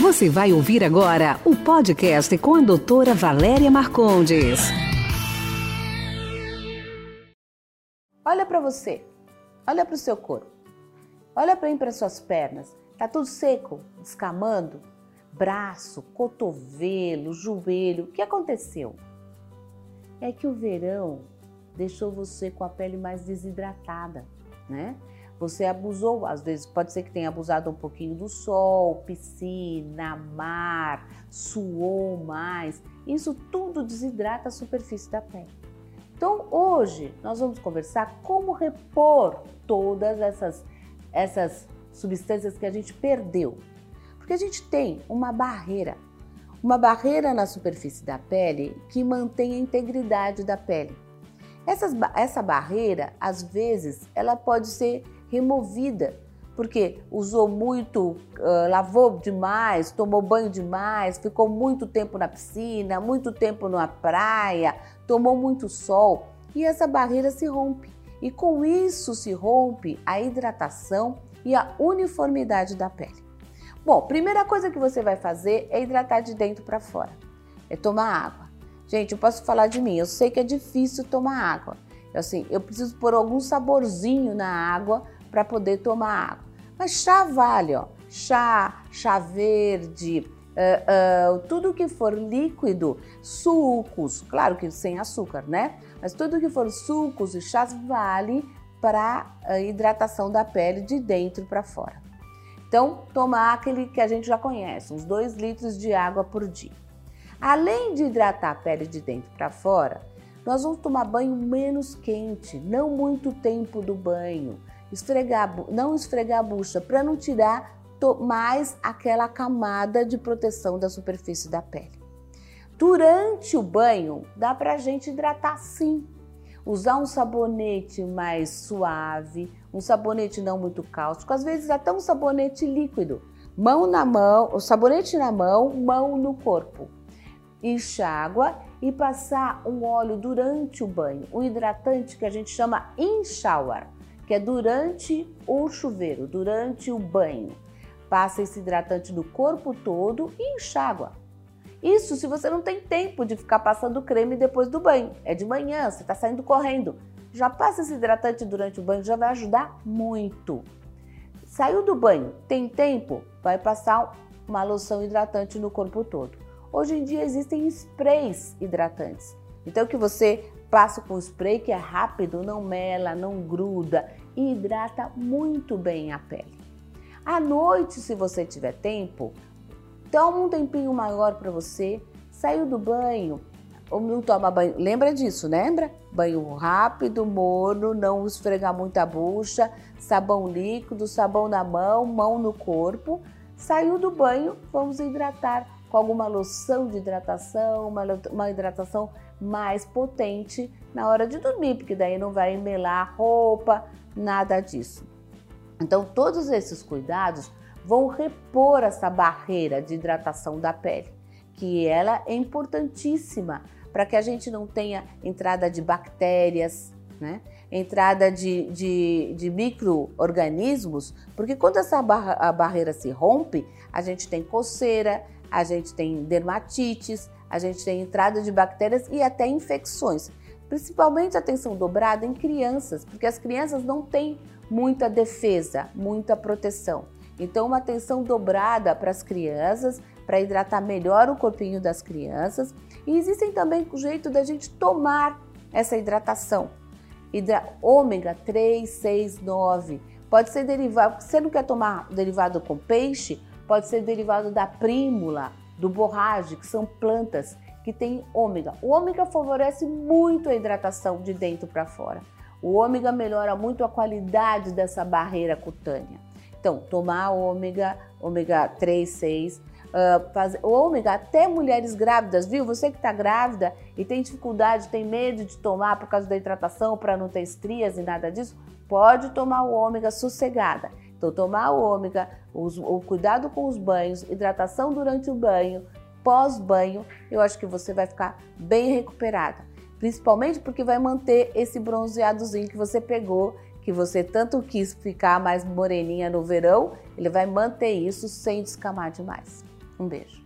Você vai ouvir agora o podcast com a doutora Valéria Marcondes. Olha para você, olha para o seu corpo, olha bem para suas pernas. Tá tudo seco, descamando? Braço, cotovelo, joelho. O que aconteceu? É que o verão deixou você com a pele mais desidratada, né? Você abusou, às vezes pode ser que tenha abusado um pouquinho do sol, piscina, mar, suou mais. Isso tudo desidrata a superfície da pele. Então, hoje nós vamos conversar como repor todas essas essas substâncias que a gente perdeu. Porque a gente tem uma barreira, uma barreira na superfície da pele que mantém a integridade da pele. Essas, essa barreira, às vezes, ela pode ser removida porque usou muito, uh, lavou demais, tomou banho demais, ficou muito tempo na piscina, muito tempo na praia, tomou muito sol e essa barreira se rompe. E com isso se rompe a hidratação e a uniformidade da pele. Bom, primeira coisa que você vai fazer é hidratar de dentro para fora, é tomar água. Gente, eu posso falar de mim, eu sei que é difícil tomar água. Assim, eu preciso pôr algum saborzinho na água para poder tomar água. Mas chá vale, ó. Chá, chá verde, uh, uh, tudo que for líquido, sucos, claro que sem açúcar, né? Mas tudo que for sucos e chás vale para a hidratação da pele de dentro para fora. Então, tomar aquele que a gente já conhece, uns 2 litros de água por dia. Além de hidratar a pele de dentro para fora, nós vamos tomar banho menos quente, não muito tempo do banho esfregar, não esfregar a bucha para não tirar mais aquela camada de proteção da superfície da pele. Durante o banho, dá para a gente hidratar sim. Usar um sabonete mais suave, um sabonete não muito cáustico, às vezes até um sabonete líquido. Mão na mão, o sabonete na mão, mão no corpo. Enxágua e passar um óleo durante o banho, um hidratante que a gente chama in shower que é durante o chuveiro, durante o banho. Passa esse hidratante no corpo todo e enxágua. Isso se você não tem tempo de ficar passando creme depois do banho. É de manhã, você está saindo correndo. Já passa esse hidratante durante o banho, já vai ajudar muito. Saiu do banho, tem tempo? Vai passar uma loção hidratante no corpo todo. Hoje em dia existem sprays hidratantes. Então que você Passo com spray que é rápido, não mela, não gruda e hidrata muito bem a pele. À noite, se você tiver tempo, toma um tempinho maior para você, saiu do banho, ou não toma banho, lembra disso, lembra? Banho rápido, morno, não esfregar muita bucha, sabão líquido, sabão na mão, mão no corpo. Saiu do banho, vamos hidratar com alguma loção de hidratação, uma, uma hidratação mais potente na hora de dormir, porque daí não vai melar a roupa, nada disso. Então, todos esses cuidados vão repor essa barreira de hidratação da pele, que ela é importantíssima para que a gente não tenha entrada de bactérias, né? entrada de, de, de micro-organismos, porque quando essa barra, a barreira se rompe, a gente tem coceira, a gente tem dermatites, a gente tem entrada de bactérias e até infecções. Principalmente atenção dobrada em crianças, porque as crianças não têm muita defesa, muita proteção. Então, uma atenção dobrada para as crianças, para hidratar melhor o corpinho das crianças. E existem também o jeito da gente tomar essa hidratação. Hidra ômega 3, 6, 9. Pode ser derivado, você não quer tomar derivado com peixe, pode ser derivado da prímula, do borrage, que são plantas que têm ômega. O ômega favorece muito a hidratação de dentro para fora. O ômega melhora muito a qualidade dessa barreira cutânea. Então, tomar ômega, ômega 3, 6, uh, faz, ômega até mulheres grávidas, viu? Você que está grávida e tem dificuldade, tem medo de tomar por causa da hidratação, para não ter estrias e nada disso, pode tomar o ômega sossegada. Então, tomar o ômega, os, o cuidado com os banhos, hidratação durante o banho, pós-banho, eu acho que você vai ficar bem recuperada. Principalmente porque vai manter esse bronzeadozinho que você pegou, que você tanto quis ficar mais moreninha no verão, ele vai manter isso sem descamar demais. Um beijo.